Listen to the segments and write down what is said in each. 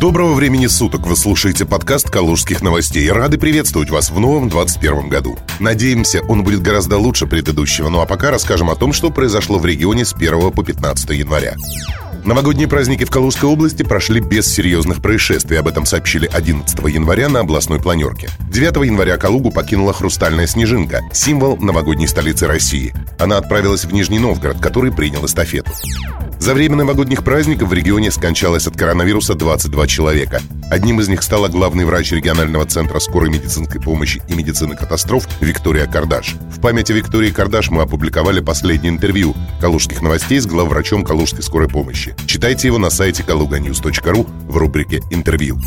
Доброго времени суток! Вы слушаете подкаст «Калужских новостей». Рады приветствовать вас в новом 21 году. Надеемся, он будет гораздо лучше предыдущего. Ну а пока расскажем о том, что произошло в регионе с 1 по 15 января. Новогодние праздники в Калужской области прошли без серьезных происшествий. Об этом сообщили 11 января на областной планерке. 9 января Калугу покинула «Хрустальная снежинка» – символ новогодней столицы России. Она отправилась в Нижний Новгород, который принял эстафету. За время новогодних праздников в регионе скончалось от коронавируса 22 человека. Одним из них стала главный врач регионального центра скорой медицинской помощи и медицины катастроф Виктория Кардаш. В память о Виктории Кардаш мы опубликовали последнее интервью калужских новостей с главврачом Калужской скорой помощи. Читайте его на сайте kaluganews.ru в рубрике «Интервью».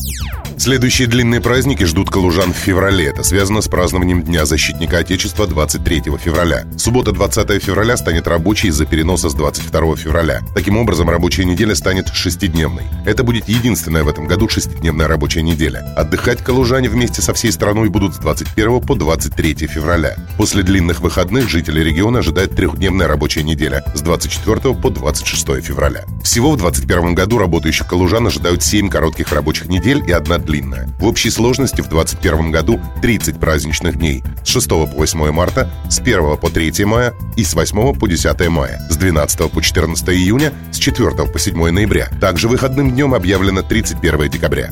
Следующие длинные праздники ждут калужан в феврале. Это связано с празднованием Дня защитника Отечества 23 февраля. Суббота 20 февраля станет рабочей из-за переноса с 22 февраля. Таким образом, рабочая неделя станет шестидневной. Это будет единственная в этом году шестидневная рабочая неделя. Отдыхать калужане вместе со всей страной будут с 21 по 23 февраля. После длинных выходных жители региона ожидают трехдневная рабочая неделя с 24 по 26 февраля. Всего в 2021 году работающих калужан ожидают 7 коротких рабочих недель и одна длинная. В общей сложности в 2021 году 30 праздничных дней с 6 по 8 марта, с 1 по 3 мая и с 8 по 10 мая, с 12 по 14 июня, с 4 по 7 ноября. Также выходным днем объявлено 31 декабря.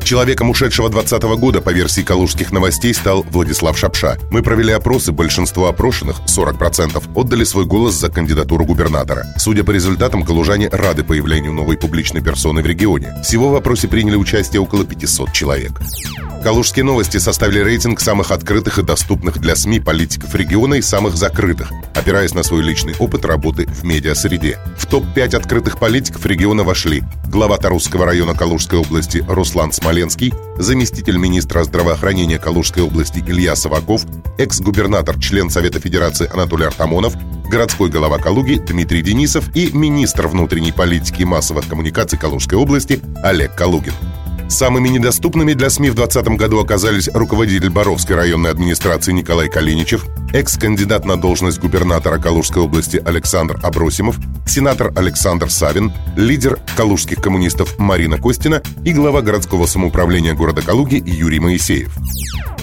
Человеком ушедшего 2020 года по версии калужских новостей стал Владислав Шапша. Мы провели опросы, большинство опрошенных, 40%, отдали свой голос за кандидатуру губернатора. Судя по результатам, калужане рады появлению новой публичной персоны в регионе. Всего в опросе приняли участие около 500 человек. Калужские новости составили рейтинг самых открытых и доступных для СМИ политиков региона и самых закрытых, опираясь на свой личный опыт работы в медиасреде. В топ-5 открытых политиков региона вошли глава Тарусского района Калужской области Руслан Смоленский, заместитель министра здравоохранения Калужской области Илья Саваков, экс-губернатор, член Совета Федерации Анатолий Артамонов, городской голова Калуги Дмитрий Денисов и министр внутренней политики и массовых коммуникаций Калужской области Олег Калугин. Самыми недоступными для СМИ в 2020 году оказались руководитель Боровской районной администрации Николай Калиничев, экс-кандидат на должность губернатора Калужской области Александр Абросимов, сенатор Александр Савин, лидер калужских коммунистов Марина Костина и глава городского самоуправления города Калуги Юрий Моисеев.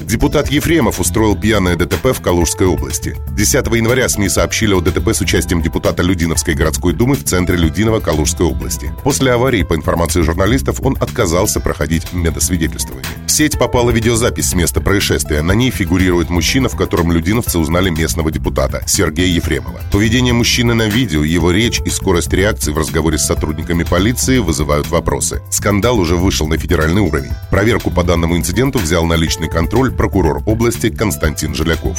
Депутат Ефремов устроил пьяное ДТП в Калужской области. 10 января СМИ сообщили о ДТП с участием депутата Людиновской городской думы в центре Людинова Калужской области. После аварии, по информации журналистов, он отказался проходить медосвидетельствование. В сеть попала видеозапись с места происшествия. На ней фигурирует мужчина, в котором людиновцы узнали местного депутата Сергея Ефремова. Поведение мужчины на видео, его речь и скорость реакции в разговоре с сотрудниками полиции вызывают вопросы. Скандал уже вышел на федеральный уровень. Проверку по данному инциденту взял на личный контроль прокурор области Константин Желяков.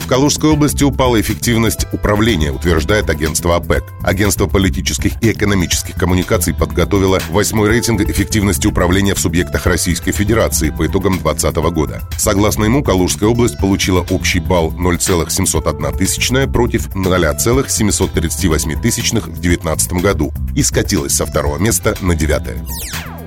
В Калужской области упала эффективность управления, утверждает агентство АПЕК. Агентство политических и экономических коммуникаций подготовило восьмой рейтинг эффективности управления в субъектах Российской Федерации по итогам 2020 года. Согласно ему, Калужская область получила общий балл 0,701 тысячная против 0,738 тысячных в 2019 году и скатилась со второго места на девятое.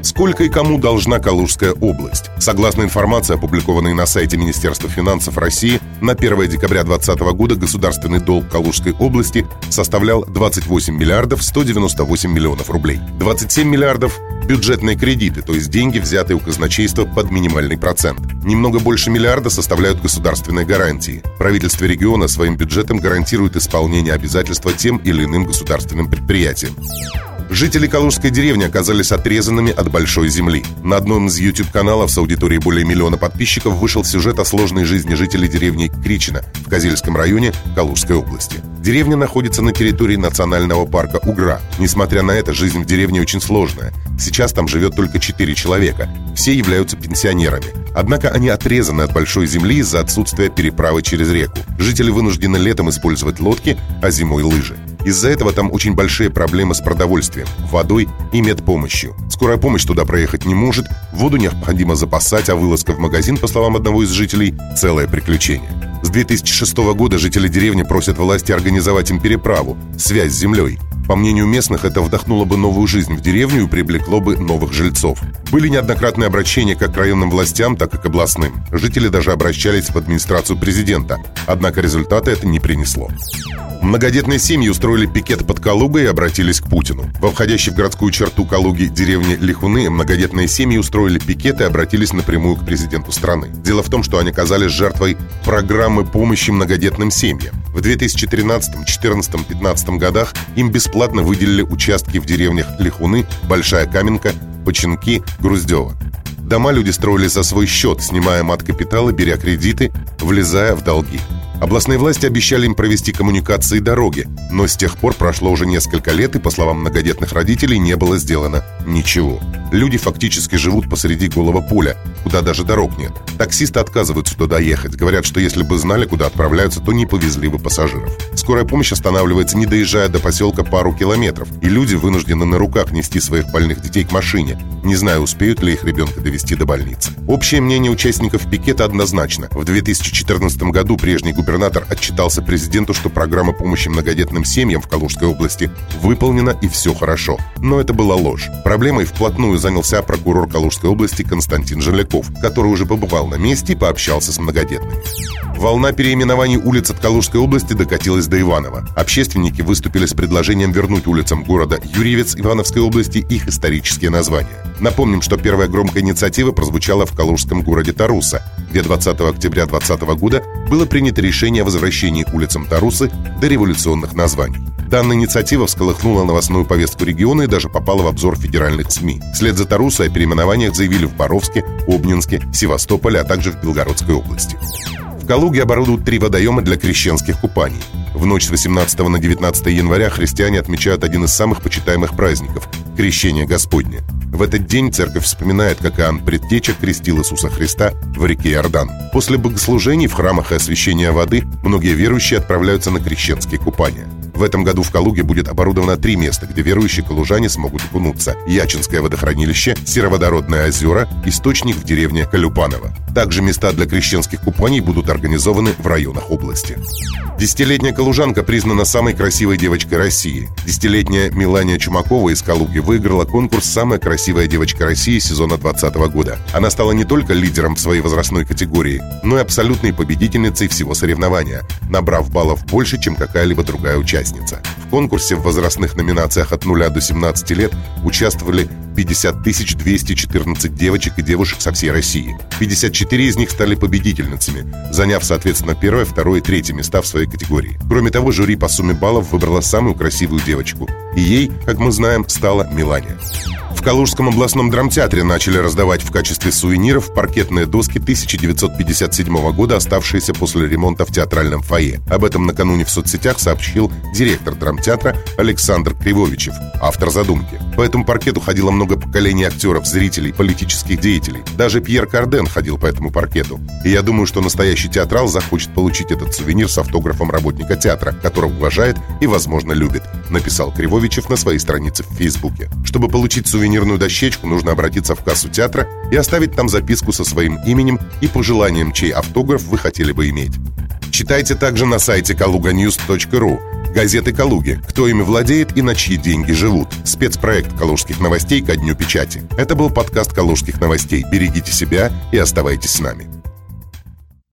Сколько и кому должна Калужская область? Согласно информации, опубликованной на сайте Министерства финансов России, на 1 декабря 2020 года государственный долг Калужской области составлял 28 миллиардов 198 миллионов рублей. 27 миллиардов бюджетные кредиты, то есть деньги, взятые у казначейства под минимальный процент. Немного больше миллиарда составляют государственные гарантии. Правительство региона своим бюджетом гарантирует исполнение обязательства тем или иным государственным предприятиям. Жители Калужской деревни оказались отрезанными от большой земли. На одном из YouTube-каналов с аудиторией более миллиона подписчиков вышел сюжет о сложной жизни жителей деревни Кричина в Козельском районе Калужской области. Деревня находится на территории национального парка Угра. Несмотря на это, жизнь в деревне очень сложная. Сейчас там живет только 4 человека. Все являются пенсионерами. Однако они отрезаны от большой земли из-за отсутствия переправы через реку. Жители вынуждены летом использовать лодки, а зимой лыжи. Из-за этого там очень большие проблемы с продовольствием, водой и медпомощью. Скорая помощь туда проехать не может, воду необходимо запасать, а вылазка в магазин, по словам одного из жителей, целое приключение. С 2006 года жители деревни просят власти организовать им переправу, связь с землей. По мнению местных, это вдохнуло бы новую жизнь в деревню и привлекло бы новых жильцов. Были неоднократные обращения как к районным властям, так и к областным. Жители даже обращались в администрацию президента, однако результата это не принесло. Многодетные семьи устроили пикет под Калугой и обратились к Путину. Во входящей в городскую черту Калуги деревни Лихуны многодетные семьи устроили пикет и обратились напрямую к президенту страны. Дело в том, что они оказались жертвой программы помощи многодетным семьям. В 2013, 2014, 2015 годах им бесплатно выделили участки в деревнях Лихуны, Большая Каменка, Починки, Груздева. Дома люди строили за свой счет, снимая мат капитала, беря кредиты, влезая в долги. Областные власти обещали им провести коммуникации и дороги, но с тех пор прошло уже несколько лет, и, по словам многодетных родителей, не было сделано ничего. Люди фактически живут посреди голого поля, куда даже дорог нет. Таксисты отказываются туда ехать. Говорят, что если бы знали, куда отправляются, то не повезли бы пассажиров. Скорая помощь останавливается, не доезжая до поселка пару километров, и люди вынуждены на руках нести своих больных детей к машине, не зная, успеют ли их ребенка довести до больницы. Общее мнение участников пикета однозначно. В 2014 году прежний губернатор отчитался президенту, что программа помощи многодетным семьям в Калужской области выполнена и все хорошо. Но это была ложь. Проблемой вплотную занялся прокурор Калужской области Константин Желяков, который уже побывал на месте и пообщался с многодетными. Волна переименований улиц от Калужской области докатилась до Иванова. Общественники выступили с предложением вернуть улицам города Юрьевец Ивановской области их исторические названия. Напомним, что первая громкая инициатива прозвучала в калужском городе Таруса, где 20 октября 2020 года было принято решение о возвращении улицам Тарусы до революционных названий. Данная инициатива всколыхнула новостную повестку региона и даже попала в обзор федеральных СМИ. Вслед за Тарусой о переименованиях заявили в Боровске, Обнинске, Севастополе, а также в Белгородской области. В Калуге оборудуют три водоема для крещенских купаний. В ночь с 18 на 19 января христиане отмечают один из самых почитаемых праздников – Крещение Господне. В этот день церковь вспоминает, как Иоанн Предтеча крестил Иисуса Христа в реке Иордан. После богослужений в храмах и освящения воды многие верующие отправляются на крещенские купания – в этом году в Калуге будет оборудовано три места, где верующие калужане смогут окунуться. Ячинское водохранилище, Сероводородное озера, источник в деревне Калюпаново. Также места для крещенских купаний будут организованы в районах области. Десятилетняя калужанка признана самой красивой девочкой России. Десятилетняя Милания Чумакова из Калуги выиграла конкурс «Самая красивая девочка России» сезона 2020 года. Она стала не только лидером в своей возрастной категории, но и абсолютной победительницей всего соревнования, набрав баллов больше, чем какая-либо другая участница. В конкурсе в возрастных номинациях от 0 до 17 лет участвовали 50 214 девочек и девушек со всей России. 54 из них стали победительницами, заняв, соответственно, первое, второе и третье места в своей категории. Кроме того, жюри по сумме баллов выбрало самую красивую девочку. И ей, как мы знаем, стала Милания. В Калужском областном драмтеатре начали раздавать в качестве сувениров паркетные доски 1957 года, оставшиеся после ремонта в театральном фойе. Об этом накануне в соцсетях сообщил директор драмтеатра Александр Кривовичев, автор задумки. По этому паркету ходило много поколений актеров, зрителей, политических деятелей. Даже Пьер Карден ходил по этому паркету. И я думаю, что настоящий театрал захочет получить этот сувенир с автографом работника театра, которого уважает и, возможно, любит, написал Кривовичев на своей странице в Фейсбуке. Чтобы получить сувенир сувенирную дощечку, нужно обратиться в кассу театра и оставить там записку со своим именем и пожеланием, чей автограф вы хотели бы иметь. Читайте также на сайте kaluganews.ru газеты «Калуги», кто ими владеет и на чьи деньги живут. Спецпроект «Калужских новостей» ко Дню печати. Это был подкаст «Калужских новостей». Берегите себя и оставайтесь с нами.